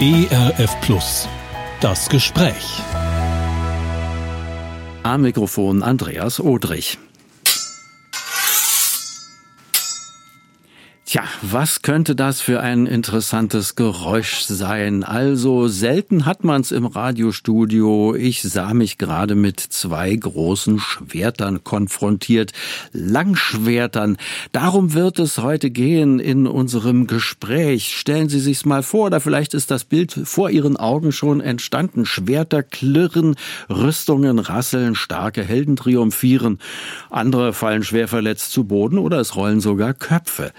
ERF Plus. Das Gespräch. Am Mikrofon Andreas Odrich. Tja, was könnte das für ein interessantes Geräusch sein? Also selten hat man's im Radiostudio. Ich sah mich gerade mit zwei großen Schwertern konfrontiert. Langschwertern. Darum wird es heute gehen in unserem Gespräch. Stellen Sie sich's mal vor, oder vielleicht ist das Bild vor Ihren Augen schon entstanden. Schwerter klirren, Rüstungen rasseln, starke Helden triumphieren. Andere fallen schwer verletzt zu Boden oder es rollen sogar Köpfe.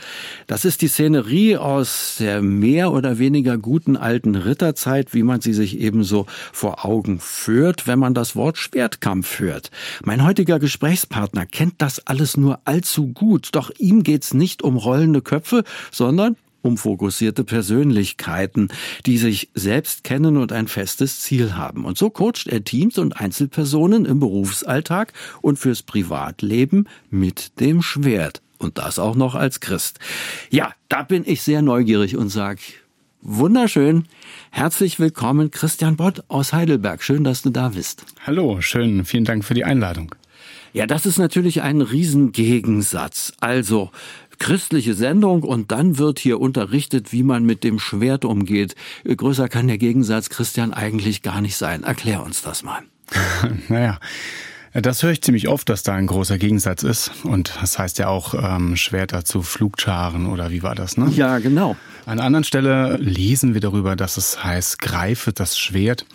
Das ist die Szenerie aus der mehr oder weniger guten alten Ritterzeit, wie man sie sich ebenso vor Augen führt, wenn man das Wort Schwertkampf hört. Mein heutiger Gesprächspartner kennt das alles nur allzu gut, doch ihm geht's nicht um rollende Köpfe, sondern um fokussierte Persönlichkeiten, die sich selbst kennen und ein festes Ziel haben. Und so coacht er Teams und Einzelpersonen im Berufsalltag und fürs Privatleben mit dem Schwert. Und das auch noch als Christ. Ja, da bin ich sehr neugierig und sag, wunderschön, herzlich willkommen Christian Bott aus Heidelberg. Schön, dass du da bist. Hallo, schön, vielen Dank für die Einladung. Ja, das ist natürlich ein Riesengegensatz. Also, christliche Sendung und dann wird hier unterrichtet, wie man mit dem Schwert umgeht. Größer kann der Gegensatz Christian eigentlich gar nicht sein. Erklär uns das mal. naja, das höre ich ziemlich oft, dass da ein großer Gegensatz ist. Und das heißt ja auch ähm, Schwerter zu Flugscharen oder wie war das, ne? Ja, genau. An einer anderen Stelle lesen wir darüber, dass es heißt, greife das Schwert.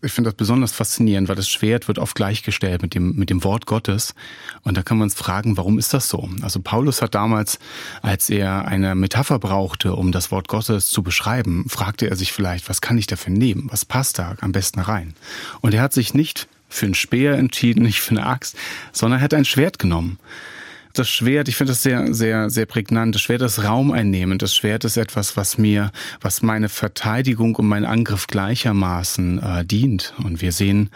Ich finde das besonders faszinierend, weil das Schwert wird oft gleichgestellt mit dem, mit dem Wort Gottes. Und da kann man uns fragen, warum ist das so? Also Paulus hat damals, als er eine Metapher brauchte, um das Wort Gottes zu beschreiben, fragte er sich vielleicht, was kann ich dafür nehmen? Was passt da am besten rein? Und er hat sich nicht für einen Speer entschieden, nicht für eine Axt, sondern er hat ein Schwert genommen. Das Schwert, ich finde das sehr, sehr, sehr prägnant. Das Schwert ist Raum einnehmen. Das Schwert ist etwas, was mir, was meine Verteidigung und mein Angriff gleichermaßen äh, dient. Und wir sehen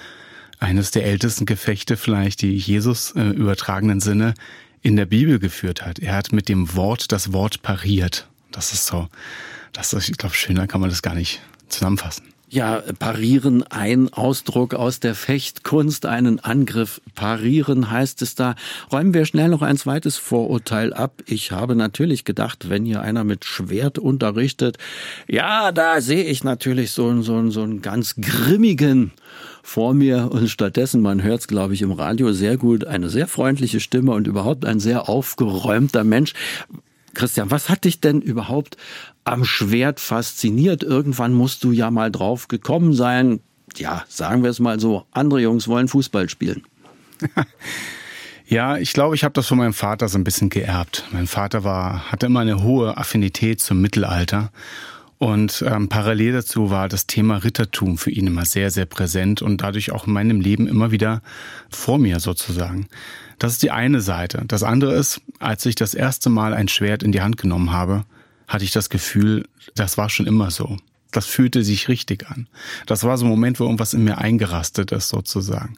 eines der ältesten Gefechte vielleicht, die Jesus äh, übertragenen Sinne in der Bibel geführt hat. Er hat mit dem Wort das Wort pariert. Das ist so, das ist, ich glaube, schöner kann man das gar nicht zusammenfassen. Ja, parieren, ein Ausdruck aus der Fechtkunst, einen Angriff parieren heißt es da. Räumen wir schnell noch ein zweites Vorurteil ab. Ich habe natürlich gedacht, wenn hier einer mit Schwert unterrichtet, ja, da sehe ich natürlich so, so, so einen ganz grimmigen vor mir und stattdessen, man hört es, glaube ich, im Radio sehr gut, eine sehr freundliche Stimme und überhaupt ein sehr aufgeräumter Mensch. Christian, was hat dich denn überhaupt am Schwert fasziniert? Irgendwann musst du ja mal drauf gekommen sein. Ja, sagen wir es mal so, andere Jungs wollen Fußball spielen. Ja, ich glaube, ich habe das von meinem Vater so ein bisschen geerbt. Mein Vater war, hatte immer eine hohe Affinität zum Mittelalter. Und ähm, parallel dazu war das Thema Rittertum für ihn immer sehr, sehr präsent und dadurch auch in meinem Leben immer wieder vor mir sozusagen. Das ist die eine Seite. Das andere ist, als ich das erste Mal ein Schwert in die Hand genommen habe, hatte ich das Gefühl, das war schon immer so. Das fühlte sich richtig an. Das war so ein Moment, wo irgendwas in mir eingerastet ist, sozusagen.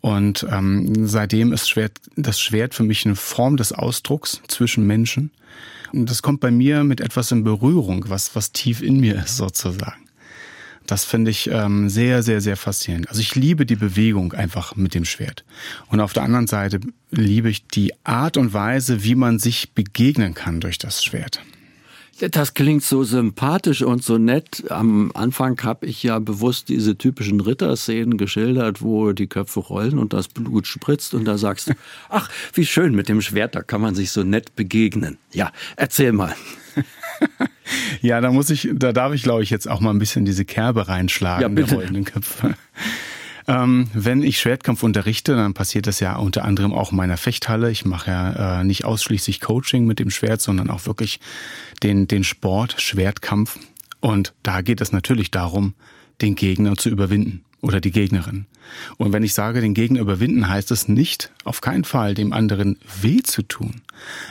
Und ähm, seitdem ist Schwert, das Schwert für mich eine Form des Ausdrucks zwischen Menschen. Und das kommt bei mir mit etwas in Berührung, was, was tief in mir ist, sozusagen. Das finde ich ähm, sehr, sehr, sehr faszinierend. Also ich liebe die Bewegung einfach mit dem Schwert. Und auf der anderen Seite liebe ich die Art und Weise, wie man sich begegnen kann durch das Schwert. Das klingt so sympathisch und so nett. Am Anfang habe ich ja bewusst diese typischen Ritterszenen geschildert, wo die Köpfe rollen und das Blut spritzt und da sagst du, ach, wie schön mit dem Schwert, da kann man sich so nett begegnen. Ja, erzähl mal. ja, da muss ich, da darf ich, glaube ich, jetzt auch mal ein bisschen diese Kerbe reinschlagen, ja, bitte. der rollenden Köpfe. Ähm, wenn ich Schwertkampf unterrichte, dann passiert das ja unter anderem auch in meiner Fechthalle. Ich mache ja äh, nicht ausschließlich Coaching mit dem Schwert, sondern auch wirklich den, den Sport, Schwertkampf. Und da geht es natürlich darum, den Gegner zu überwinden oder die Gegnerin. Und wenn ich sage, den Gegner überwinden, heißt es nicht, auf keinen Fall dem anderen weh zu tun.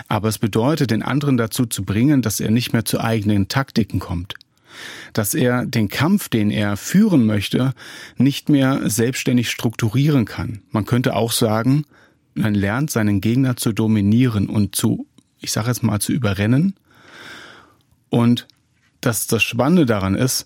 Aber es bedeutet, den anderen dazu zu bringen, dass er nicht mehr zu eigenen Taktiken kommt. Dass er den Kampf, den er führen möchte, nicht mehr selbstständig strukturieren kann. Man könnte auch sagen, man lernt seinen Gegner zu dominieren und zu, ich sage jetzt mal, zu überrennen. Und dass das Spannende daran ist,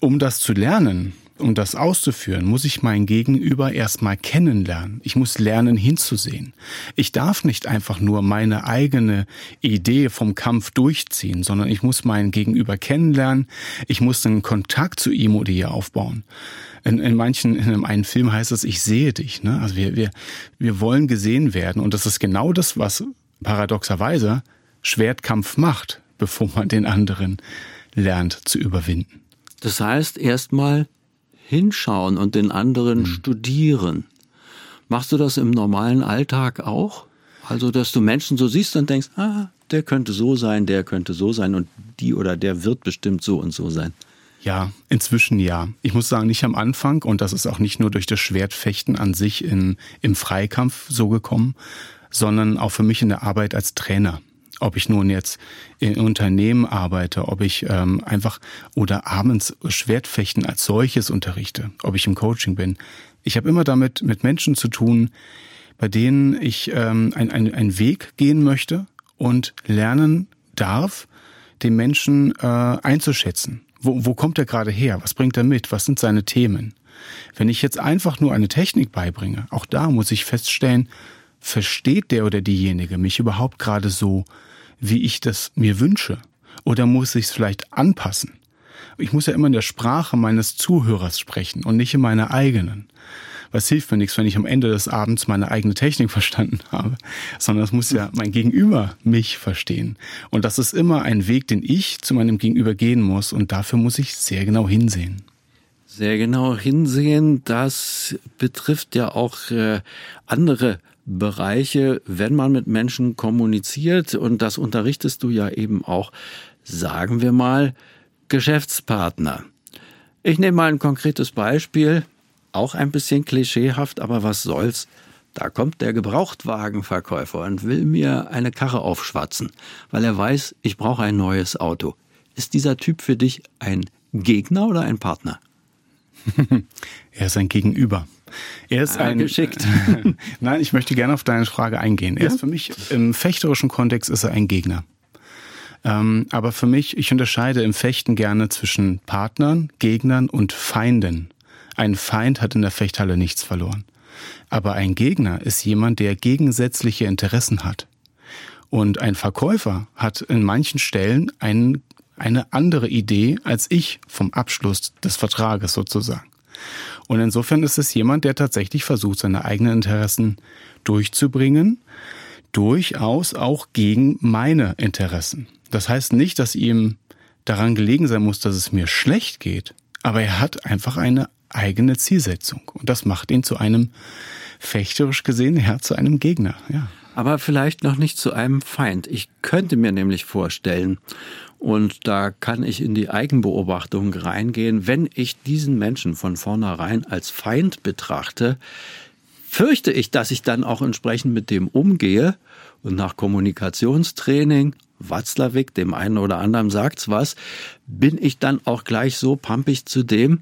um das zu lernen, um das auszuführen, muss ich mein Gegenüber erstmal kennenlernen. Ich muss lernen hinzusehen. Ich darf nicht einfach nur meine eigene Idee vom Kampf durchziehen, sondern ich muss meinen Gegenüber kennenlernen. Ich muss einen Kontakt zu ihm oder ihr aufbauen. In, in manchen, in einem Film heißt es, ich sehe dich. Ne? Also wir, wir, wir wollen gesehen werden. Und das ist genau das, was paradoxerweise Schwertkampf macht, bevor man den anderen lernt zu überwinden. Das heißt, erstmal hinschauen und den anderen mhm. studieren. Machst du das im normalen Alltag auch? Also, dass du Menschen so siehst und denkst, ah, der könnte so sein, der könnte so sein und die oder der wird bestimmt so und so sein. Ja, inzwischen ja. Ich muss sagen, nicht am Anfang und das ist auch nicht nur durch das Schwertfechten an sich in, im Freikampf so gekommen, sondern auch für mich in der Arbeit als Trainer ob ich nun jetzt in Unternehmen arbeite, ob ich ähm, einfach oder abends Schwertfechten als solches unterrichte, ob ich im Coaching bin. Ich habe immer damit mit Menschen zu tun, bei denen ich ähm, einen ein Weg gehen möchte und lernen darf, den Menschen äh, einzuschätzen. Wo, wo kommt er gerade her? Was bringt er mit? Was sind seine Themen? Wenn ich jetzt einfach nur eine Technik beibringe, auch da muss ich feststellen, versteht der oder diejenige mich überhaupt gerade so, wie ich das mir wünsche? Oder muss ich es vielleicht anpassen? Ich muss ja immer in der Sprache meines Zuhörers sprechen und nicht in meiner eigenen. Was hilft mir nichts, wenn ich am Ende des Abends meine eigene Technik verstanden habe, sondern es muss ja mein Gegenüber mich verstehen. Und das ist immer ein Weg, den ich zu meinem Gegenüber gehen muss und dafür muss ich sehr genau hinsehen. Sehr genau hinsehen, das betrifft ja auch äh, andere Bereiche, wenn man mit Menschen kommuniziert, und das unterrichtest du ja eben auch, sagen wir mal, Geschäftspartner. Ich nehme mal ein konkretes Beispiel, auch ein bisschen klischeehaft, aber was soll's. Da kommt der Gebrauchtwagenverkäufer und will mir eine Karre aufschwatzen, weil er weiß, ich brauche ein neues Auto. Ist dieser Typ für dich ein Gegner oder ein Partner? er ist ein Gegenüber. Er ist ah, ein geschickt. Nein, ich möchte gerne auf deine Frage eingehen. Er ja? ist für mich im fechterischen Kontext ist er ein Gegner. Ähm, aber für mich, ich unterscheide im Fechten gerne zwischen Partnern, Gegnern und Feinden. Ein Feind hat in der Fechthalle nichts verloren. Aber ein Gegner ist jemand, der gegensätzliche Interessen hat. Und ein Verkäufer hat in manchen Stellen einen, eine andere Idee als ich vom Abschluss des Vertrages sozusagen. Und insofern ist es jemand, der tatsächlich versucht, seine eigenen Interessen durchzubringen, durchaus auch gegen meine Interessen. Das heißt nicht, dass ihm daran gelegen sein muss, dass es mir schlecht geht, aber er hat einfach eine eigene Zielsetzung. Und das macht ihn zu einem, fechterisch gesehen, ja, zu einem Gegner, ja. Aber vielleicht noch nicht zu einem Feind. Ich könnte mir nämlich vorstellen, und da kann ich in die Eigenbeobachtung reingehen. Wenn ich diesen Menschen von vornherein als Feind betrachte, fürchte ich, dass ich dann auch entsprechend mit dem umgehe und nach Kommunikationstraining, Watzlawick, dem einen oder anderen sagt's was, bin ich dann auch gleich so pampig zu dem,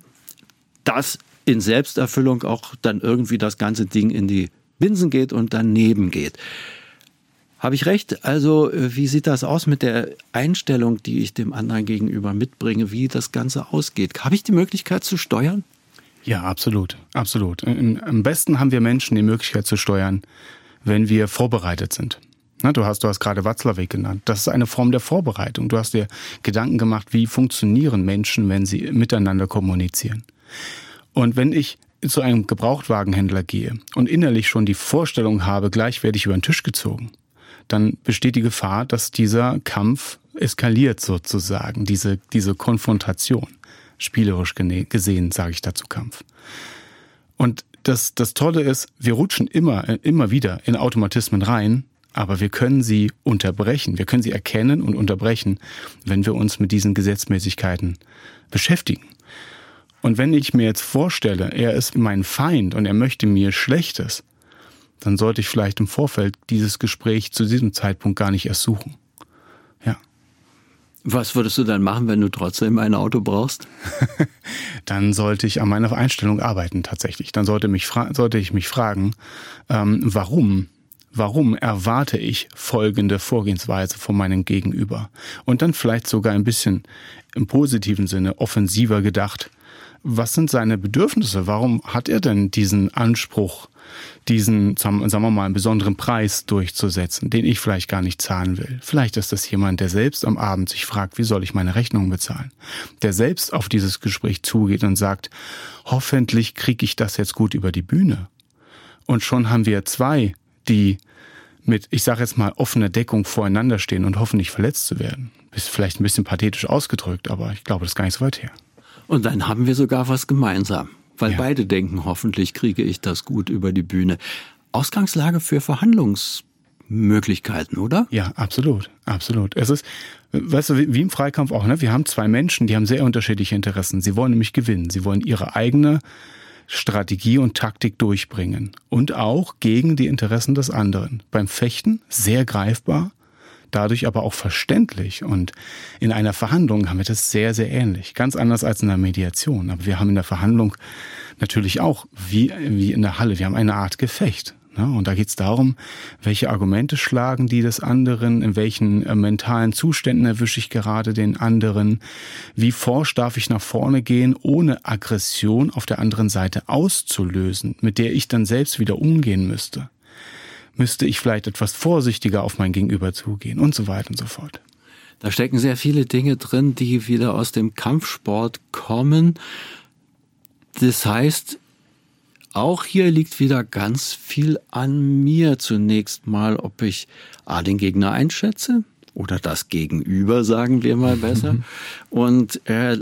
dass in Selbsterfüllung auch dann irgendwie das ganze Ding in die Binsen geht und daneben geht. Habe ich recht? Also, äh, wie sieht das aus mit der Einstellung, die ich dem anderen gegenüber mitbringe, wie das Ganze ausgeht? Habe ich die Möglichkeit zu steuern? Ja, absolut, absolut. Am besten haben wir Menschen die Möglichkeit zu steuern, wenn wir vorbereitet sind. du hast, du hast gerade Watzlawick genannt. Das ist eine Form der Vorbereitung. Du hast dir Gedanken gemacht, wie funktionieren Menschen, wenn sie miteinander kommunizieren. Und wenn ich zu einem Gebrauchtwagenhändler gehe und innerlich schon die Vorstellung habe, gleich werde ich über den Tisch gezogen, dann besteht die Gefahr, dass dieser Kampf eskaliert sozusagen, diese, diese Konfrontation. Spielerisch gesehen sage ich dazu Kampf. Und das, das Tolle ist, wir rutschen immer, immer wieder in Automatismen rein, aber wir können sie unterbrechen. Wir können sie erkennen und unterbrechen, wenn wir uns mit diesen Gesetzmäßigkeiten beschäftigen. Und wenn ich mir jetzt vorstelle, er ist mein Feind und er möchte mir Schlechtes, dann sollte ich vielleicht im Vorfeld dieses Gespräch zu diesem Zeitpunkt gar nicht erst suchen. Ja. Was würdest du dann machen, wenn du trotzdem ein Auto brauchst? dann sollte ich an meiner Einstellung arbeiten tatsächlich. Dann sollte, mich sollte ich mich fragen, ähm, warum? warum erwarte ich folgende Vorgehensweise von meinem Gegenüber? Und dann vielleicht sogar ein bisschen im positiven Sinne offensiver gedacht. Was sind seine Bedürfnisse? Warum hat er denn diesen Anspruch, diesen, sagen wir mal, einen besonderen Preis durchzusetzen, den ich vielleicht gar nicht zahlen will? Vielleicht ist das jemand, der selbst am Abend sich fragt, wie soll ich meine Rechnung bezahlen? Der selbst auf dieses Gespräch zugeht und sagt, hoffentlich kriege ich das jetzt gut über die Bühne. Und schon haben wir zwei, die mit, ich sage jetzt mal, offener Deckung voreinander stehen und hoffen nicht verletzt zu werden. Ist vielleicht ein bisschen pathetisch ausgedrückt, aber ich glaube, das ist gar nicht so weit her. Und dann haben wir sogar was gemeinsam, weil ja. beide denken, hoffentlich kriege ich das gut über die Bühne. Ausgangslage für Verhandlungsmöglichkeiten, oder? Ja, absolut, absolut. Es ist, weißt du, wie im Freikampf auch, ne? Wir haben zwei Menschen, die haben sehr unterschiedliche Interessen. Sie wollen nämlich gewinnen. Sie wollen ihre eigene Strategie und Taktik durchbringen und auch gegen die Interessen des anderen. Beim Fechten sehr greifbar, dadurch aber auch verständlich und in einer Verhandlung haben wir das sehr, sehr ähnlich. Ganz anders als in der Mediation. Aber wir haben in der Verhandlung natürlich auch, wie, wie in der Halle, wir haben eine Art Gefecht. Ja, und da geht es darum, welche Argumente schlagen die des anderen, in welchen äh, mentalen Zuständen erwische ich gerade den anderen, wie forsch darf ich nach vorne gehen, ohne Aggression auf der anderen Seite auszulösen, mit der ich dann selbst wieder umgehen müsste. Müsste ich vielleicht etwas vorsichtiger auf mein Gegenüber zugehen und so weiter und so fort. Da stecken sehr viele Dinge drin, die wieder aus dem Kampfsport kommen. Das heißt, auch hier liegt wieder ganz viel an mir zunächst mal, ob ich A, den Gegner einschätze oder das Gegenüber, sagen wir mal besser. Und äh,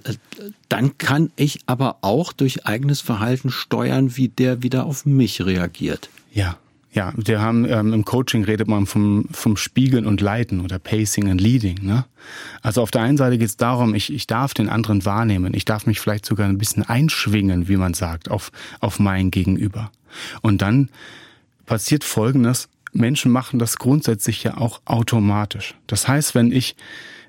dann kann ich aber auch durch eigenes Verhalten steuern, wie der wieder auf mich reagiert. Ja, ja, wir haben ähm, im Coaching redet man vom, vom Spiegeln und Leiten oder Pacing and Leading. Ne? Also auf der einen Seite geht es darum, ich, ich darf den anderen wahrnehmen, ich darf mich vielleicht sogar ein bisschen einschwingen, wie man sagt, auf, auf mein Gegenüber. Und dann passiert Folgendes, Menschen machen das grundsätzlich ja auch automatisch. Das heißt, wenn ich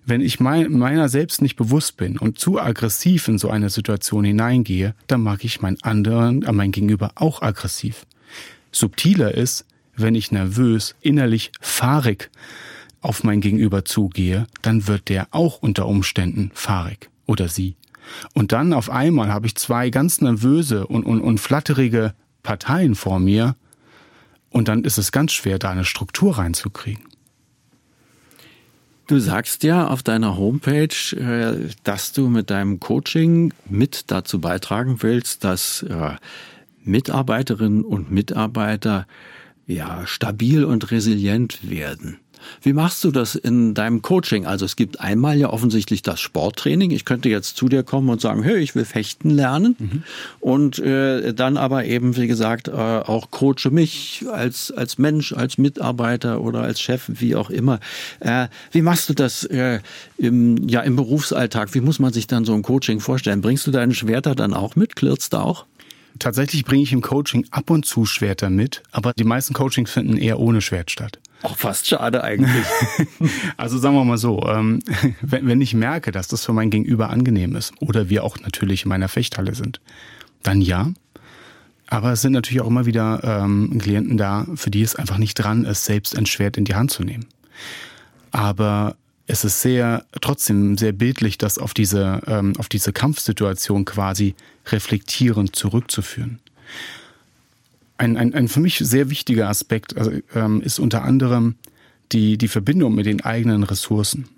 wenn ich mein, meiner selbst nicht bewusst bin und zu aggressiv in so eine Situation hineingehe, dann mag ich meinen anderen, äh, mein Gegenüber auch aggressiv subtiler ist, wenn ich nervös, innerlich fahrig auf mein Gegenüber zugehe, dann wird der auch unter Umständen fahrig oder sie. Und dann auf einmal habe ich zwei ganz nervöse und, und, und flatterige Parteien vor mir und dann ist es ganz schwer, da eine Struktur reinzukriegen. Du sagst ja auf deiner Homepage, äh, dass du mit deinem Coaching mit dazu beitragen willst, dass äh, Mitarbeiterinnen und Mitarbeiter ja stabil und resilient werden. Wie machst du das in deinem Coaching? Also es gibt einmal ja offensichtlich das Sporttraining. Ich könnte jetzt zu dir kommen und sagen, hey, ich will fechten lernen. Mhm. Und äh, dann aber eben, wie gesagt, äh, auch coache mich als, als Mensch, als Mitarbeiter oder als Chef, wie auch immer. Äh, wie machst du das äh, im, ja, im Berufsalltag? Wie muss man sich dann so ein Coaching vorstellen? Bringst du deine Schwerter dann auch mit? Klirrst du auch? Tatsächlich bringe ich im Coaching ab und zu Schwerter mit, aber die meisten Coachings finden eher ohne Schwert statt. Auch fast schade eigentlich. also sagen wir mal so, ähm, wenn, ich merke, dass das für mein Gegenüber angenehm ist oder wir auch natürlich in meiner Fechthalle sind, dann ja. Aber es sind natürlich auch immer wieder ähm, Klienten da, für die es einfach nicht dran ist, selbst ein Schwert in die Hand zu nehmen. Aber es ist sehr, trotzdem sehr bildlich, das auf diese, ähm, auf diese Kampfsituation quasi reflektierend zurückzuführen. Ein, ein, ein für mich sehr wichtiger Aspekt also, ähm, ist unter anderem die, die Verbindung mit den eigenen Ressourcen.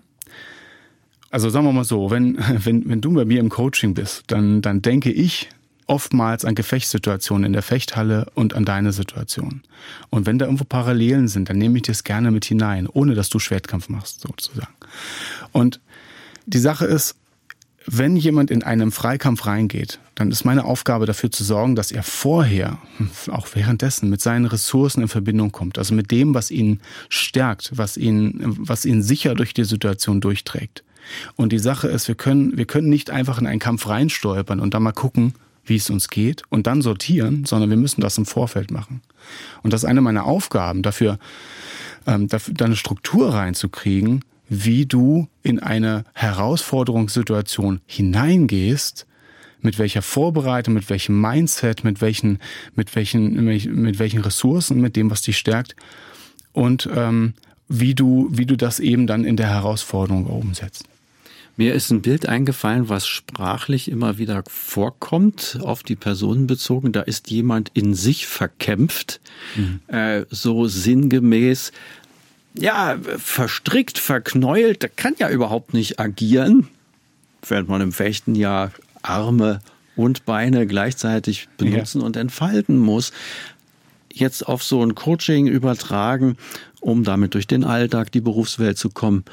Also sagen wir mal so, wenn, wenn, wenn du bei mir im Coaching bist, dann, dann denke ich oftmals an Gefechtssituationen in der Fechthalle und an deine Situation. Und wenn da irgendwo Parallelen sind, dann nehme ich das gerne mit hinein, ohne dass du Schwertkampf machst, sozusagen. Und die Sache ist, wenn jemand in einen Freikampf reingeht, dann ist meine Aufgabe dafür zu sorgen, dass er vorher, auch währenddessen, mit seinen Ressourcen in Verbindung kommt. Also mit dem, was ihn stärkt, was ihn, was ihn sicher durch die Situation durchträgt. Und die Sache ist, wir können, wir können nicht einfach in einen Kampf reinstolpern und dann mal gucken, wie es uns geht und dann sortieren, sondern wir müssen das im Vorfeld machen. Und das ist eine meiner Aufgaben, dafür, ähm, dafür da eine Struktur reinzukriegen, wie du in eine Herausforderungssituation hineingehst, mit welcher Vorbereitung, mit welchem Mindset, mit welchen, mit welchen, mit welchen Ressourcen, mit dem, was dich stärkt. und ähm, wie du, wie du das eben dann in der Herausforderung umsetzt. Mir ist ein Bild eingefallen, was sprachlich immer wieder vorkommt, auf die Personen bezogen. Da ist jemand in sich verkämpft, mhm. äh, so sinngemäß, ja, verstrickt, verknäult, der kann ja überhaupt nicht agieren, während man im Fechten ja Arme und Beine gleichzeitig benutzen ja. und entfalten muss. Jetzt auf so ein Coaching übertragen, um damit durch den Alltag, die Berufswelt zu kommen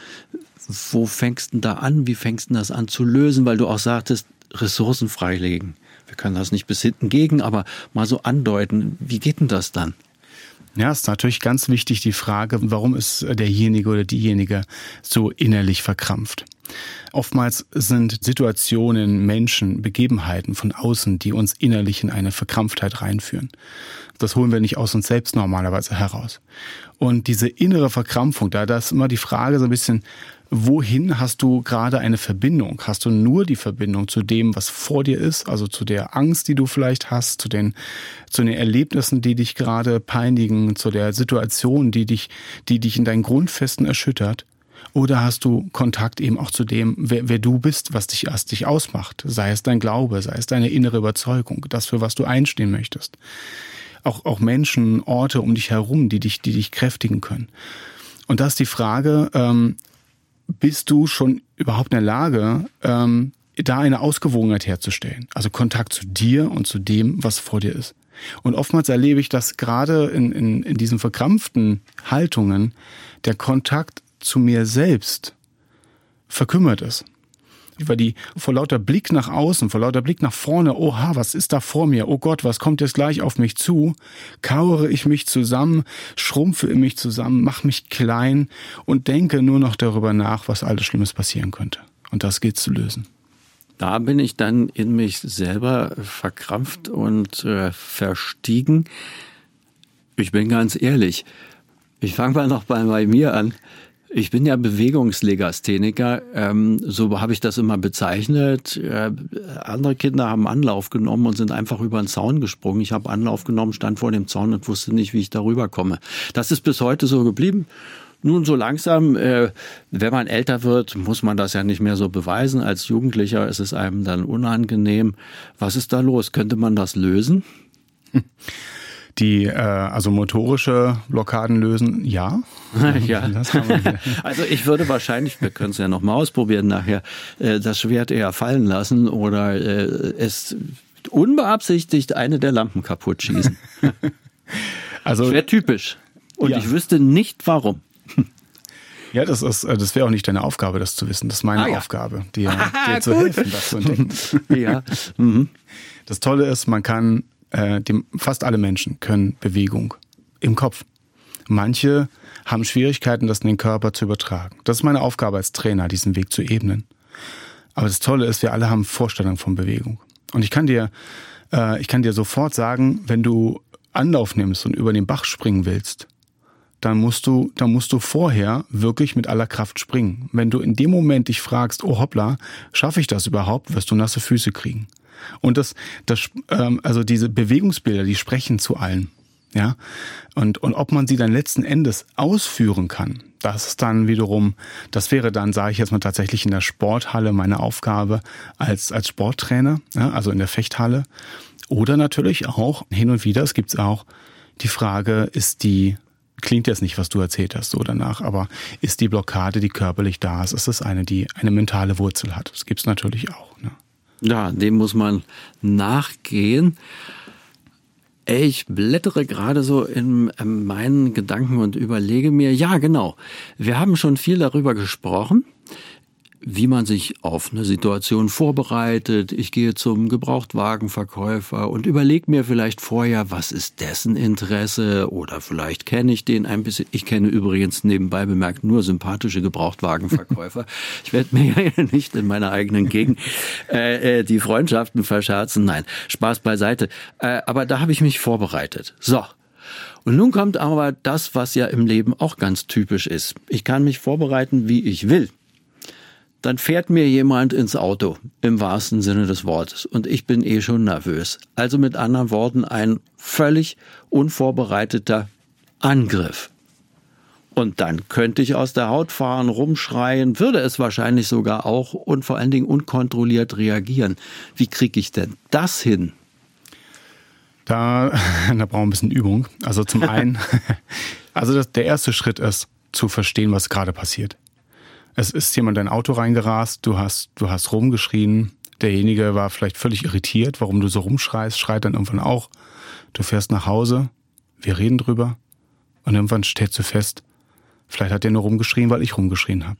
wo fängst du da an? Wie fängst du das an zu lösen? Weil du auch sagtest, Ressourcen freilegen. Wir können das nicht bis hinten gegen, aber mal so andeuten, wie geht denn das dann? Ja, ist natürlich ganz wichtig die Frage, warum ist derjenige oder diejenige so innerlich verkrampft? Oftmals sind Situationen, Menschen, Begebenheiten von außen, die uns innerlich in eine Verkrampftheit reinführen. Das holen wir nicht aus uns selbst normalerweise heraus. Und diese innere Verkrampfung, da, ist immer die Frage so ein bisschen, wohin hast du gerade eine Verbindung? Hast du nur die Verbindung zu dem, was vor dir ist, also zu der Angst, die du vielleicht hast, zu den, zu den Erlebnissen, die dich gerade peinigen, zu der Situation, die dich, die dich in deinen Grundfesten erschüttert? Oder hast du Kontakt eben auch zu dem, wer, wer du bist, was dich erst dich ausmacht? Sei es dein Glaube, sei es deine innere Überzeugung, das, für was du einstehen möchtest. Auch, auch Menschen, Orte um dich herum, die dich, die dich kräftigen können. Und da ist die Frage, ähm, bist du schon überhaupt in der Lage, ähm, da eine Ausgewogenheit herzustellen? Also Kontakt zu dir und zu dem, was vor dir ist. Und oftmals erlebe ich, dass gerade in, in, in diesen verkrampften Haltungen der Kontakt zu mir selbst verkümmert ist über die, vor lauter Blick nach außen, vor lauter Blick nach vorne, oha, was ist da vor mir? Oh Gott, was kommt jetzt gleich auf mich zu? Kauere ich mich zusammen, schrumpfe in mich zusammen, mach mich klein und denke nur noch darüber nach, was alles Schlimmes passieren könnte. Und das gilt zu lösen. Da bin ich dann in mich selber verkrampft und äh, verstiegen. Ich bin ganz ehrlich. Ich fange mal noch bei, bei mir an. Ich bin ja Bewegungslegastheniker, ähm, so habe ich das immer bezeichnet. Äh, andere Kinder haben Anlauf genommen und sind einfach über den Zaun gesprungen. Ich habe Anlauf genommen, stand vor dem Zaun und wusste nicht, wie ich darüber komme. Das ist bis heute so geblieben. Nun, so langsam, äh, wenn man älter wird, muss man das ja nicht mehr so beweisen. Als Jugendlicher ist es einem dann unangenehm. Was ist da los? Könnte man das lösen? Die äh, also motorische Blockaden lösen, ja. ja. also ich würde wahrscheinlich, wir können es ja nochmal ausprobieren nachher, äh, das Schwert eher fallen lassen oder äh, es unbeabsichtigt eine der Lampen kaputt schießen. also wäre typisch. Und ja. ich wüsste nicht warum. Ja, das ist, äh, das wäre auch nicht deine Aufgabe, das zu wissen. Das ist meine ah, ja. Aufgabe, dir, dir zu helfen, das zu entdecken. ja. Mhm. Das Tolle ist, man kann äh, dem, fast alle Menschen können Bewegung im Kopf. Manche haben Schwierigkeiten, das in den Körper zu übertragen. Das ist meine Aufgabe als Trainer, diesen Weg zu ebnen. Aber das Tolle ist, wir alle haben Vorstellungen von Bewegung. Und ich kann dir, äh, ich kann dir sofort sagen, wenn du Anlauf nimmst und über den Bach springen willst, dann musst du, dann musst du vorher wirklich mit aller Kraft springen. Wenn du in dem Moment dich fragst, oh hoppla, schaffe ich das überhaupt, wirst du nasse Füße kriegen. Und das, das, ähm, also diese Bewegungsbilder, die sprechen zu allen. Ja, und, und ob man sie dann letzten Endes ausführen kann, das ist dann wiederum, das wäre dann, sage ich jetzt mal tatsächlich in der Sporthalle meine Aufgabe als, als Sporttrainer, ja, also in der Fechthalle. Oder natürlich auch hin und wieder, es gibt auch die Frage, ist die, klingt jetzt nicht, was du erzählt hast, so danach, aber ist die Blockade, die körperlich da ist, ist es eine, die eine mentale Wurzel hat? Das gibt's natürlich auch. Ne? Ja, dem muss man nachgehen. Ich blättere gerade so in meinen Gedanken und überlege mir, ja genau, wir haben schon viel darüber gesprochen wie man sich auf eine Situation vorbereitet. Ich gehe zum Gebrauchtwagenverkäufer und überlege mir vielleicht vorher, was ist dessen Interesse oder vielleicht kenne ich den ein bisschen. Ich kenne übrigens nebenbei bemerkt nur sympathische Gebrauchtwagenverkäufer. ich werde mir ja nicht in meiner eigenen Gegend äh, äh, die Freundschaften verscherzen. Nein, Spaß beiseite. Äh, aber da habe ich mich vorbereitet. So, und nun kommt aber das, was ja im Leben auch ganz typisch ist. Ich kann mich vorbereiten, wie ich will dann fährt mir jemand ins Auto, im wahrsten Sinne des Wortes, und ich bin eh schon nervös. Also mit anderen Worten ein völlig unvorbereiteter Angriff. Und dann könnte ich aus der Haut fahren, rumschreien, würde es wahrscheinlich sogar auch und vor allen Dingen unkontrolliert reagieren. Wie kriege ich denn das hin? Da, da brauchen wir ein bisschen Übung. Also zum einen, also das, der erste Schritt ist, zu verstehen, was gerade passiert. Es ist jemand in dein Auto reingerast, du hast, du hast rumgeschrien, derjenige war vielleicht völlig irritiert, warum du so rumschreist, schreit dann irgendwann auch. Du fährst nach Hause, wir reden drüber und irgendwann stellst du fest, Vielleicht hat er nur rumgeschrien, weil ich rumgeschrien habe.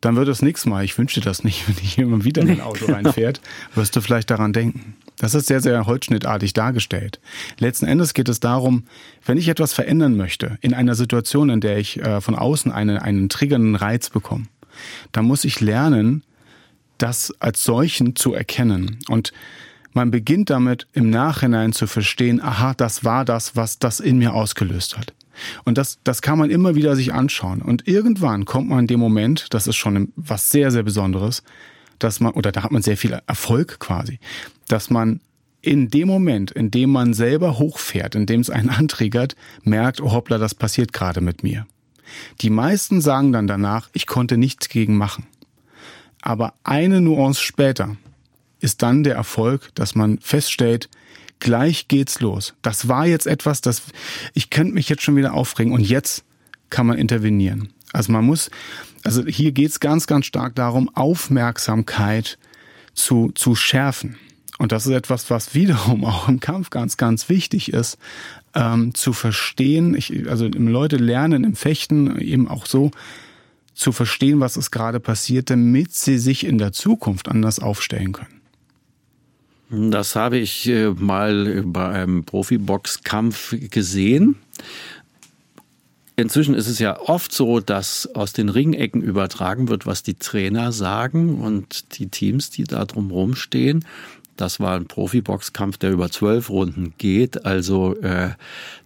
Dann wird es nichts Mal, ich wünsche dir das nicht, wenn dich jemand wieder in ein Auto reinfährt, wirst du vielleicht daran denken. Das ist sehr, sehr holzschnittartig dargestellt. Letzten Endes geht es darum, wenn ich etwas verändern möchte, in einer Situation, in der ich äh, von außen eine, einen triggernden Reiz bekomme, dann muss ich lernen, das als solchen zu erkennen. Und man beginnt damit im Nachhinein zu verstehen, aha, das war das, was das in mir ausgelöst hat. Und das, das kann man immer wieder sich anschauen. Und irgendwann kommt man in dem Moment, das ist schon was sehr, sehr Besonderes, dass man, oder da hat man sehr viel Erfolg quasi, dass man in dem Moment, in dem man selber hochfährt, in dem es einen antriggert, merkt, oh hoppla, das passiert gerade mit mir. Die meisten sagen dann danach, ich konnte nichts gegen machen. Aber eine Nuance später ist dann der Erfolg, dass man feststellt, gleich geht's los. Das war jetzt etwas, das ich könnte mich jetzt schon wieder aufregen und jetzt kann man intervenieren. Also man muss, also hier geht's ganz, ganz stark darum, Aufmerksamkeit zu, zu schärfen. Und das ist etwas, was wiederum auch im Kampf ganz, ganz wichtig ist, ähm, zu verstehen. Ich, also Leute lernen im Fechten eben auch so zu verstehen, was ist gerade passiert, damit sie sich in der Zukunft anders aufstellen können. Das habe ich äh, mal bei einem Profiboxkampf gesehen. Inzwischen ist es ja oft so, dass aus den Ringecken übertragen wird, was die Trainer sagen und die Teams, die da drumherum stehen. Das war ein Profiboxkampf, der über zwölf Runden geht. Also äh,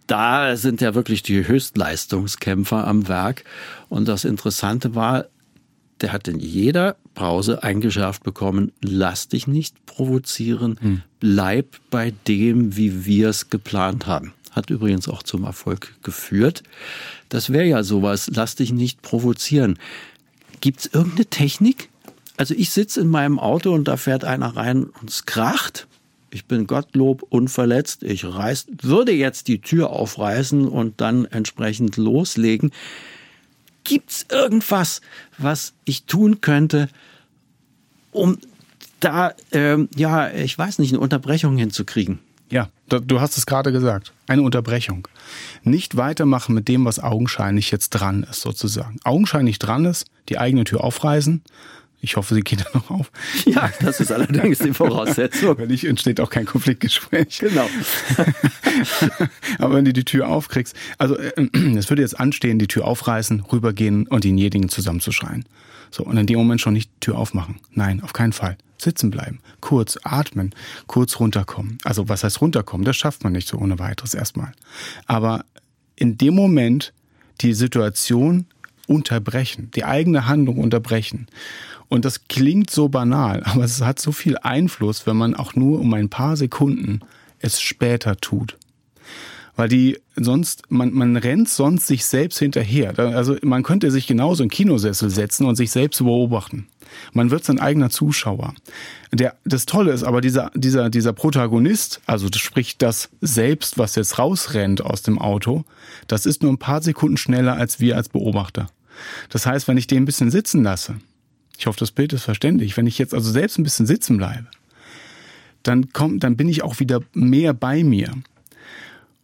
da sind ja wirklich die Höchstleistungskämpfer am Werk. Und das Interessante war, der hat in jeder Pause eingeschärft bekommen, lass dich nicht provozieren, hm. bleib bei dem, wie wir es geplant haben. Hat übrigens auch zum Erfolg geführt. Das wäre ja sowas, lass dich nicht provozieren. Gibt es irgendeine Technik? Also ich sitze in meinem Auto und da fährt einer rein und es kracht. Ich bin Gottlob unverletzt. Ich reiß, würde jetzt die Tür aufreißen und dann entsprechend loslegen. Gibt's irgendwas, was ich tun könnte, um da, ähm, ja, ich weiß nicht, eine Unterbrechung hinzukriegen? Du hast es gerade gesagt. Eine Unterbrechung. Nicht weitermachen mit dem, was augenscheinlich jetzt dran ist, sozusagen. Augenscheinlich dran ist, die eigene Tür aufreißen. Ich hoffe, sie geht dann noch auf. Ja, das ist allerdings die Voraussetzung. Wenn nicht, entsteht auch kein Konfliktgespräch. Genau. Aber wenn du die Tür aufkriegst, also äh, es würde jetzt anstehen, die Tür aufreißen, rübergehen und denjenigen zusammenzuschreien. So, und in dem Moment schon nicht Tür aufmachen. Nein, auf keinen Fall. Sitzen bleiben, kurz atmen, kurz runterkommen. Also was heißt runterkommen? Das schafft man nicht so ohne weiteres erstmal. Aber in dem Moment die Situation unterbrechen, die eigene Handlung unterbrechen. Und das klingt so banal, aber es hat so viel Einfluss, wenn man auch nur um ein paar Sekunden es später tut weil die sonst, man, man rennt sonst sich selbst hinterher. Also man könnte sich genauso in Kinosessel setzen und sich selbst beobachten. Man wird sein eigener Zuschauer. Der, das Tolle ist aber dieser, dieser, dieser Protagonist, also sprich das Selbst, was jetzt rausrennt aus dem Auto, das ist nur ein paar Sekunden schneller als wir als Beobachter. Das heißt, wenn ich den ein bisschen sitzen lasse, ich hoffe, das Bild ist verständlich, wenn ich jetzt also selbst ein bisschen sitzen bleibe, dann kommt, dann bin ich auch wieder mehr bei mir.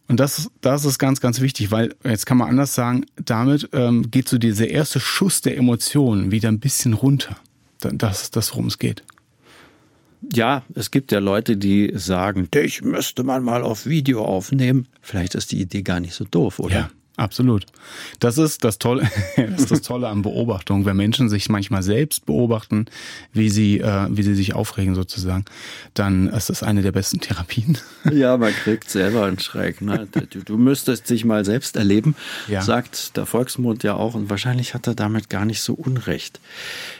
Und das, das ist ganz, ganz wichtig, weil jetzt kann man anders sagen, damit ähm, geht so dieser erste Schuss der Emotionen wieder ein bisschen runter. Das ist das, worum es geht. Ja, es gibt ja Leute, die sagen, dich müsste man mal auf Video aufnehmen. Vielleicht ist die Idee gar nicht so doof, oder? Ja, Absolut. Das ist das Tolle, das ist das Tolle an Beobachtung, wenn Menschen sich manchmal selbst beobachten, wie sie, äh, wie sie sich aufregen sozusagen, dann ist das eine der besten Therapien. Ja, man kriegt selber einen Schreck. Ne? Du, du müsstest dich mal selbst erleben, ja. sagt der Volksmund ja auch, und wahrscheinlich hat er damit gar nicht so Unrecht.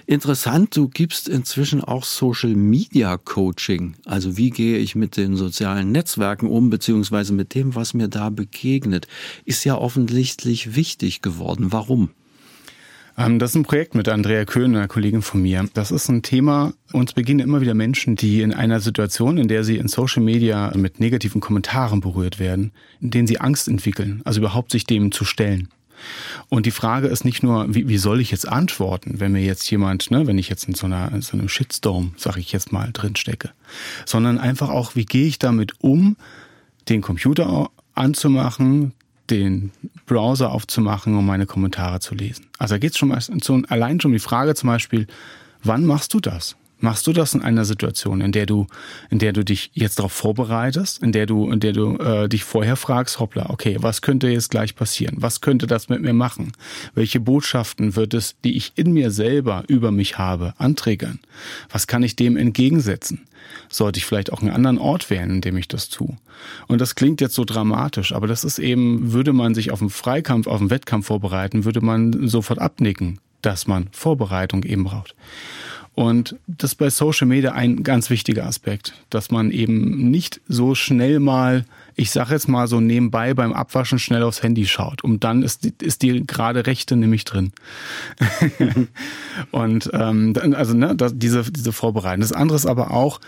Interessant, du gibst inzwischen auch Social Media Coaching. Also wie gehe ich mit den sozialen Netzwerken um, beziehungsweise mit dem, was mir da begegnet. Ist ja offen offensichtlich wichtig geworden. Warum? Ähm, das ist ein Projekt mit Andrea Köhn, einer Kollegin von mir. Das ist ein Thema, uns begegnen immer wieder Menschen, die in einer Situation, in der sie in Social Media mit negativen Kommentaren berührt werden, in denen sie Angst entwickeln, also überhaupt sich dem zu stellen. Und die Frage ist nicht nur, wie, wie soll ich jetzt antworten, wenn mir jetzt jemand, ne, wenn ich jetzt in so, einer, in so einem Shitstorm, sag ich jetzt mal, drin stecke, sondern einfach auch, wie gehe ich damit um, den Computer anzumachen, den Browser aufzumachen, um meine Kommentare zu lesen. Also da geht es schon mal so, allein schon um die Frage zum Beispiel, wann machst du das? Machst du das in einer Situation, in der du, in der du dich jetzt darauf vorbereitest, in der du, in der du äh, dich vorher fragst, hoppla, okay, was könnte jetzt gleich passieren? Was könnte das mit mir machen? Welche Botschaften wird es, die ich in mir selber über mich habe, anträgern? Was kann ich dem entgegensetzen? Sollte ich vielleicht auch einen anderen Ort wählen, in dem ich das tue? Und das klingt jetzt so dramatisch, aber das ist eben, würde man sich auf einen Freikampf, auf einen Wettkampf vorbereiten, würde man sofort abnicken, dass man Vorbereitung eben braucht. Und das ist bei Social Media ein ganz wichtiger Aspekt, dass man eben nicht so schnell mal, ich sage jetzt mal so nebenbei beim Abwaschen schnell aufs Handy schaut. Und dann ist die, ist die gerade rechte nämlich drin. und ähm, also ne, das, diese, diese Vorbereitung. Das andere ist aber auch,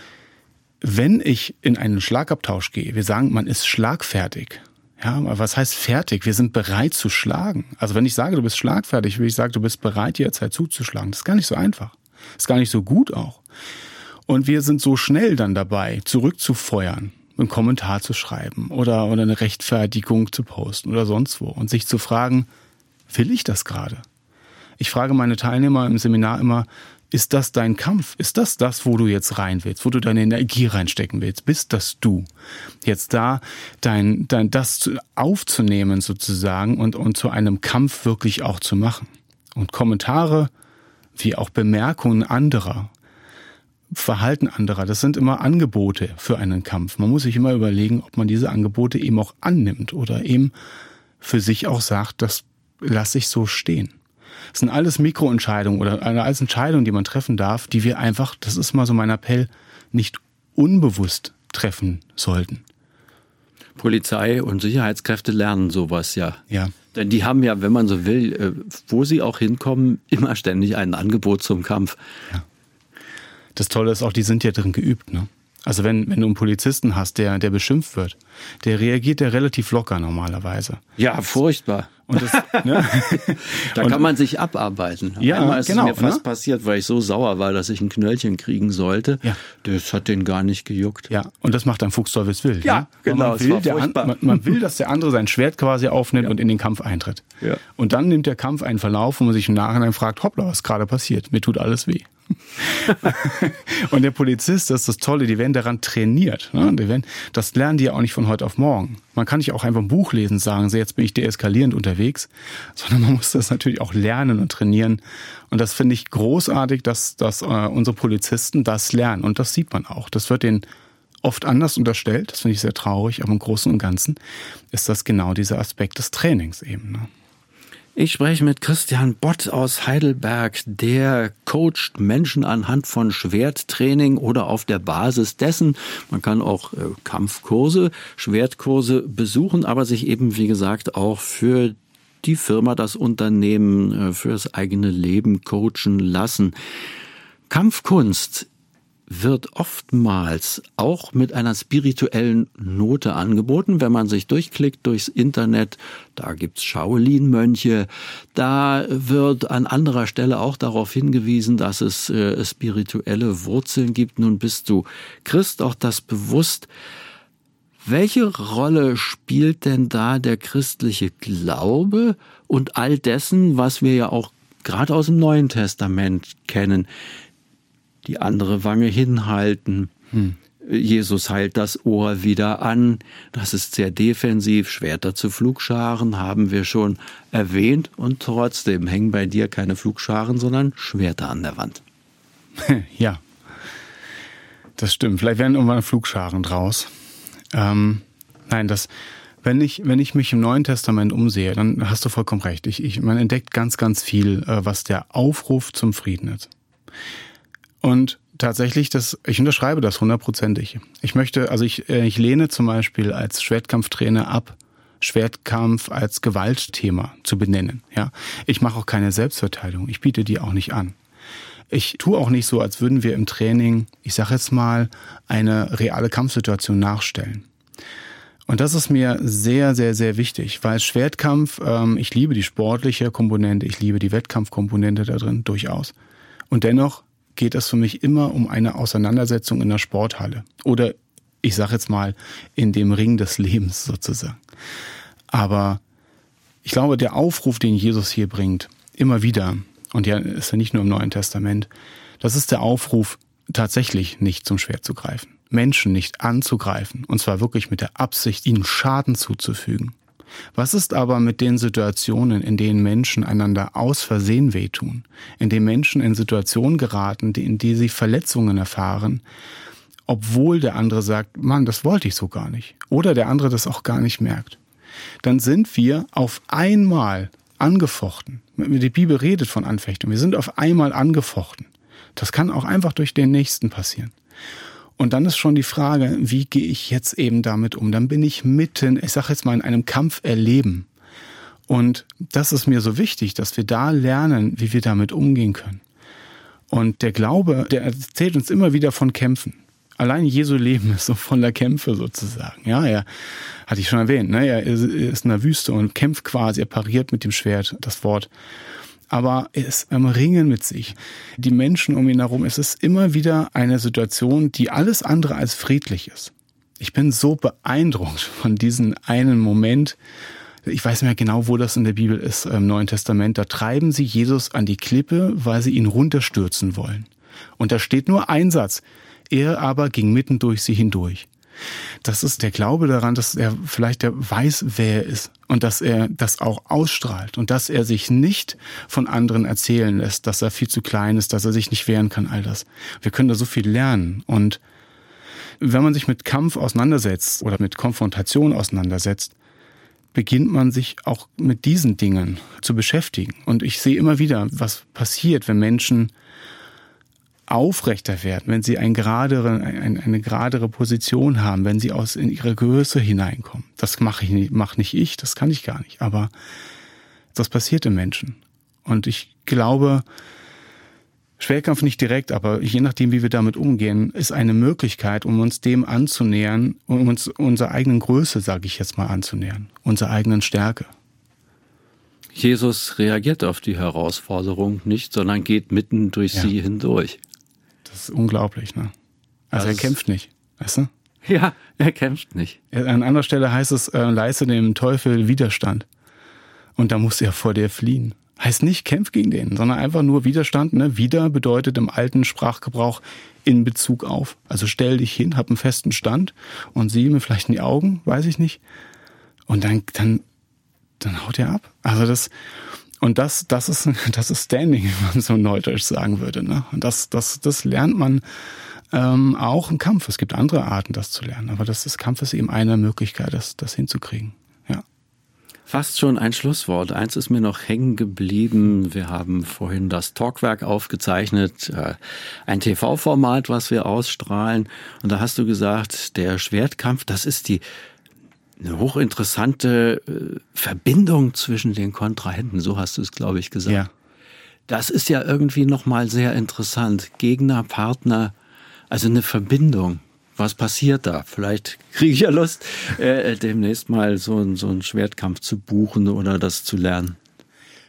wenn ich in einen Schlagabtausch gehe, wir sagen, man ist schlagfertig. Ja, was heißt fertig? Wir sind bereit zu schlagen. Also wenn ich sage, du bist schlagfertig, will ich sagen, du bist bereit, jederzeit zuzuschlagen. Das ist gar nicht so einfach. Ist gar nicht so gut auch. Und wir sind so schnell dann dabei, zurückzufeuern, einen Kommentar zu schreiben oder, oder eine Rechtfertigung zu posten oder sonst wo und sich zu fragen, will ich das gerade? Ich frage meine Teilnehmer im Seminar immer, ist das dein Kampf? Ist das das, wo du jetzt rein willst, wo du deine Energie reinstecken willst? Bist das du? Jetzt da dein, dein, das aufzunehmen sozusagen und, und zu einem Kampf wirklich auch zu machen. Und Kommentare wie auch Bemerkungen anderer, Verhalten anderer, das sind immer Angebote für einen Kampf. Man muss sich immer überlegen, ob man diese Angebote eben auch annimmt oder eben für sich auch sagt, das lasse ich so stehen. Das sind alles Mikroentscheidungen oder alles Entscheidungen, die man treffen darf, die wir einfach, das ist mal so mein Appell, nicht unbewusst treffen sollten. Polizei und Sicherheitskräfte lernen sowas ja. Ja. Denn die haben ja, wenn man so will, äh, wo sie auch hinkommen, immer ständig ein Angebot zum Kampf. Ja. Das Tolle ist auch, die sind ja drin geübt. Ne? Also wenn, wenn du einen Polizisten hast, der, der beschimpft wird, der reagiert ja relativ locker normalerweise. Ja, furchtbar. Und das, ne? da kann man sich abarbeiten. Ja, Einmal ist genau, es mir fast ne? passiert, weil ich so sauer war, dass ich ein Knöllchen kriegen sollte. Ja. Das hat den gar nicht gejuckt. Ja, und das macht dann Fuchsteufels will. Ja, genau. Man will, an, man, man, will, dass der andere sein Schwert quasi aufnimmt ja. und in den Kampf eintritt. Ja. Und dann nimmt der Kampf einen Verlauf, wo man sich im Nachhinein fragt, hoppla, was gerade passiert? Mir tut alles weh. und der Polizist, das ist das Tolle, die werden daran trainiert. Ne? Die werden, das lernen die ja auch nicht von heute auf morgen. Man kann nicht auch einfach ein Buch lesen und sagen, so jetzt bin ich deeskalierend unterwegs, sondern man muss das natürlich auch lernen und trainieren. Und das finde ich großartig, dass, dass äh, unsere Polizisten das lernen. Und das sieht man auch. Das wird denen oft anders unterstellt. Das finde ich sehr traurig, aber im Großen und Ganzen ist das genau dieser Aspekt des Trainings eben. Ne? Ich spreche mit Christian Bott aus Heidelberg, der coacht Menschen anhand von Schwerttraining oder auf der Basis dessen. Man kann auch äh, Kampfkurse, Schwertkurse besuchen, aber sich eben, wie gesagt, auch für die Firma, das Unternehmen, äh, für das eigene Leben coachen lassen. Kampfkunst wird oftmals auch mit einer spirituellen Note angeboten, wenn man sich durchklickt durchs Internet. Da gibt's Shaolin-Mönche. Da wird an anderer Stelle auch darauf hingewiesen, dass es äh, spirituelle Wurzeln gibt. Nun bist du Christ, auch das bewusst. Welche Rolle spielt denn da der christliche Glaube und all dessen, was wir ja auch gerade aus dem Neuen Testament kennen? Die andere Wange hinhalten. Hm. Jesus heilt das Ohr wieder an. Das ist sehr defensiv. Schwerter zu Flugscharen haben wir schon erwähnt. Und trotzdem hängen bei dir keine Flugscharen, sondern Schwerter an der Wand. Ja, das stimmt. Vielleicht werden irgendwann Flugscharen draus. Ähm, nein, das, wenn ich, wenn ich mich im Neuen Testament umsehe, dann hast du vollkommen recht. Ich, ich, man entdeckt ganz, ganz viel, äh, was der Aufruf zum Frieden ist. Und tatsächlich, das, ich unterschreibe das hundertprozentig. Ich möchte, also ich, äh, ich lehne zum Beispiel als Schwertkampftrainer ab, Schwertkampf als Gewaltthema zu benennen. Ja, ich mache auch keine Selbstverteidigung. Ich biete die auch nicht an. Ich tue auch nicht so, als würden wir im Training, ich sage jetzt mal, eine reale Kampfsituation nachstellen. Und das ist mir sehr, sehr, sehr wichtig, weil Schwertkampf, ähm, ich liebe die sportliche Komponente, ich liebe die Wettkampfkomponente da drin, durchaus. Und dennoch geht es für mich immer um eine Auseinandersetzung in der Sporthalle. Oder ich sage jetzt mal, in dem Ring des Lebens sozusagen. Aber ich glaube, der Aufruf, den Jesus hier bringt, immer wieder, und ja ist ja nicht nur im Neuen Testament, das ist der Aufruf, tatsächlich nicht zum Schwert zu greifen. Menschen nicht anzugreifen, und zwar wirklich mit der Absicht, ihnen Schaden zuzufügen. Was ist aber mit den Situationen, in denen Menschen einander aus Versehen wehtun, in denen Menschen in Situationen geraten, in die sie Verletzungen erfahren, obwohl der andere sagt, Mann, das wollte ich so gar nicht, oder der andere das auch gar nicht merkt? Dann sind wir auf einmal angefochten. Die Bibel redet von Anfechtung. Wir sind auf einmal angefochten. Das kann auch einfach durch den Nächsten passieren. Und dann ist schon die Frage, wie gehe ich jetzt eben damit um? Dann bin ich mitten, ich sage jetzt mal, in einem Kampf erleben. Und das ist mir so wichtig, dass wir da lernen, wie wir damit umgehen können. Und der Glaube, der erzählt uns immer wieder von Kämpfen. Allein Jesu Leben ist so voller Kämpfe sozusagen. Ja, er hatte ich schon erwähnt, ne? er ist in der Wüste und kämpft quasi, er pariert mit dem Schwert das Wort. Aber er ist am Ringen mit sich. Die Menschen um ihn herum, es ist immer wieder eine Situation, die alles andere als friedlich ist. Ich bin so beeindruckt von diesem einen Moment. Ich weiß nicht mehr genau, wo das in der Bibel ist, im Neuen Testament. Da treiben sie Jesus an die Klippe, weil sie ihn runterstürzen wollen. Und da steht nur ein Satz. Er aber ging mitten durch sie hindurch. Das ist der Glaube daran, dass er vielleicht der weiß, wer er ist und dass er das auch ausstrahlt und dass er sich nicht von anderen erzählen lässt, dass er viel zu klein ist, dass er sich nicht wehren kann, all das. Wir können da so viel lernen und wenn man sich mit Kampf auseinandersetzt oder mit Konfrontation auseinandersetzt, beginnt man sich auch mit diesen Dingen zu beschäftigen. Und ich sehe immer wieder, was passiert, wenn Menschen aufrechter werden, wenn sie ein geradere, ein, eine geradere Position haben, wenn sie aus in ihre Größe hineinkommen. Das mache ich nicht, mache nicht ich, das kann ich gar nicht. Aber das passiert im Menschen. Und ich glaube, Schwerkampf nicht direkt, aber je nachdem, wie wir damit umgehen, ist eine Möglichkeit, um uns dem anzunähern, um uns unserer eigenen Größe, sage ich jetzt mal, anzunähern, unserer eigenen Stärke. Jesus reagiert auf die Herausforderung nicht, sondern geht mitten durch ja. sie hindurch. Das ist unglaublich, ne? Also das er kämpft nicht, weißt du? Ja, er kämpft nicht. An anderer Stelle heißt es, äh, leiste dem Teufel Widerstand. Und da muss er vor dir fliehen. Heißt nicht, kämpf gegen den, sondern einfach nur Widerstand. Ne? Wieder bedeutet im alten Sprachgebrauch in Bezug auf. Also stell dich hin, hab einen festen Stand und sieh mir vielleicht in die Augen, weiß ich nicht. Und dann, dann, dann haut er ab. Also das, und das, das ist, das ist Standing, wie man so neudeutsch sagen würde. Ne? Und das, das, das lernt man ähm, auch im Kampf. Es gibt andere Arten, das zu lernen, aber das ist Kampf ist eben eine Möglichkeit, das, das hinzukriegen. Ja. Fast schon ein Schlusswort. Eins ist mir noch hängen geblieben. Wir haben vorhin das Talkwerk aufgezeichnet, äh, ein TV-Format, was wir ausstrahlen. Und da hast du gesagt, der Schwertkampf, das ist die eine hochinteressante äh, Verbindung zwischen den Kontrahenten, so hast du es, glaube ich, gesagt. Ja. Das ist ja irgendwie nochmal sehr interessant. Gegner, Partner, also eine Verbindung. Was passiert da? Vielleicht kriege ich ja Lust, äh, demnächst mal so, so einen Schwertkampf zu buchen oder das zu lernen.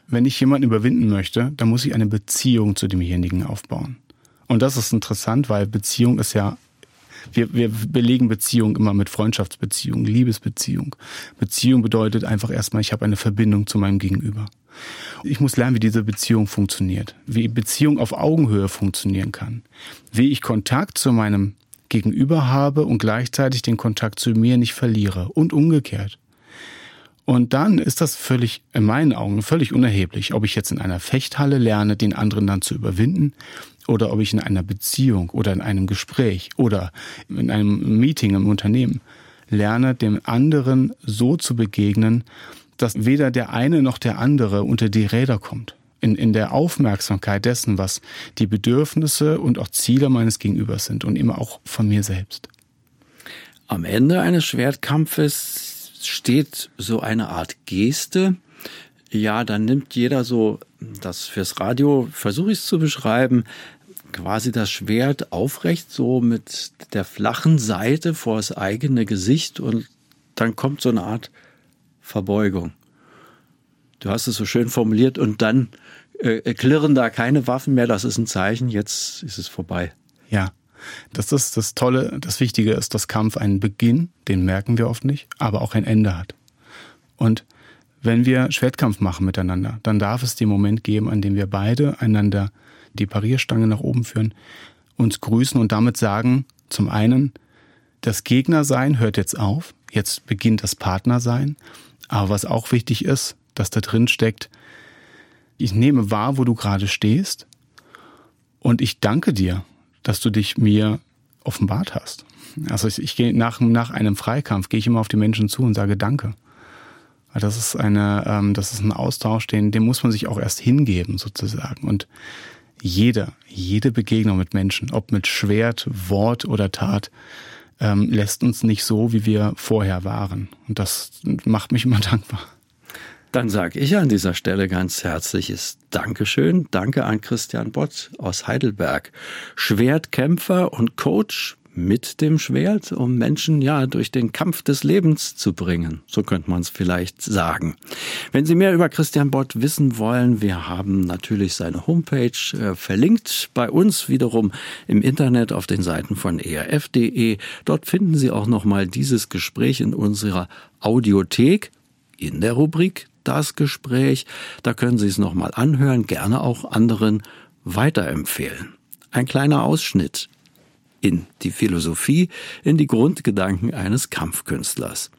Wenn ich jemanden überwinden möchte, dann muss ich eine Beziehung zu demjenigen aufbauen. Und das ist interessant, weil Beziehung ist ja wir, wir belegen Beziehung immer mit Freundschaftsbeziehung, Liebesbeziehung. Beziehung bedeutet einfach erstmal, ich habe eine Verbindung zu meinem Gegenüber. Ich muss lernen, wie diese Beziehung funktioniert, wie Beziehung auf Augenhöhe funktionieren kann, wie ich Kontakt zu meinem Gegenüber habe und gleichzeitig den Kontakt zu mir nicht verliere und umgekehrt. Und dann ist das völlig, in meinen Augen, völlig unerheblich, ob ich jetzt in einer Fechthalle lerne, den anderen dann zu überwinden oder ob ich in einer Beziehung oder in einem Gespräch oder in einem Meeting im Unternehmen lerne, dem anderen so zu begegnen, dass weder der eine noch der andere unter die Räder kommt. In, in der Aufmerksamkeit dessen, was die Bedürfnisse und auch Ziele meines Gegenübers sind und immer auch von mir selbst. Am Ende eines Schwertkampfes entsteht so eine Art Geste. Ja, dann nimmt jeder so, das fürs Radio versuche ich es zu beschreiben, quasi das Schwert aufrecht, so mit der flachen Seite vor das eigene Gesicht und dann kommt so eine Art Verbeugung. Du hast es so schön formuliert und dann äh, klirren da keine Waffen mehr, das ist ein Zeichen, jetzt ist es vorbei. Ja, das ist das Tolle, das Wichtige ist, dass Kampf einen Beginn, den merken wir oft nicht, aber auch ein Ende hat. Und wenn wir Schwertkampf machen miteinander, dann darf es den Moment geben, an dem wir beide einander die Parierstange nach oben führen, uns grüßen und damit sagen, zum einen, das Gegnersein hört jetzt auf, jetzt beginnt das Partnersein, aber was auch wichtig ist, dass da drin steckt, ich nehme wahr, wo du gerade stehst und ich danke dir, dass du dich mir offenbart hast. Also ich, ich gehe nach, nach einem Freikampf, gehe ich immer auf die Menschen zu und sage Danke. Das ist eine, ähm, das ist ein Austausch, den, dem muss man sich auch erst hingeben sozusagen. Und jeder, jede Begegnung mit Menschen, ob mit Schwert, Wort oder Tat, ähm, lässt uns nicht so, wie wir vorher waren. Und das macht mich immer dankbar. Dann sage ich an dieser Stelle ganz herzliches Dankeschön. Danke an Christian Bott aus Heidelberg. Schwertkämpfer und Coach mit dem Schwert, um Menschen ja durch den Kampf des Lebens zu bringen. So könnte man es vielleicht sagen. Wenn Sie mehr über Christian Bott wissen wollen, wir haben natürlich seine Homepage äh, verlinkt bei uns wiederum im Internet auf den Seiten von erf.de. Dort finden Sie auch nochmal dieses Gespräch in unserer Audiothek in der Rubrik Das Gespräch. Da können Sie es nochmal anhören, gerne auch anderen weiterempfehlen. Ein kleiner Ausschnitt in die Philosophie, in die Grundgedanken eines Kampfkünstlers.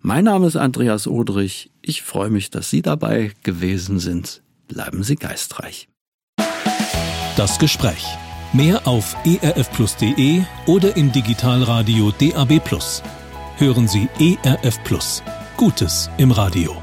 Mein Name ist Andreas Odrich. Ich freue mich, dass Sie dabei gewesen sind. Bleiben Sie geistreich. Das Gespräch. Mehr auf erfplus.de oder im Digitalradio DAB+. Hören Sie ERF. Gutes im Radio.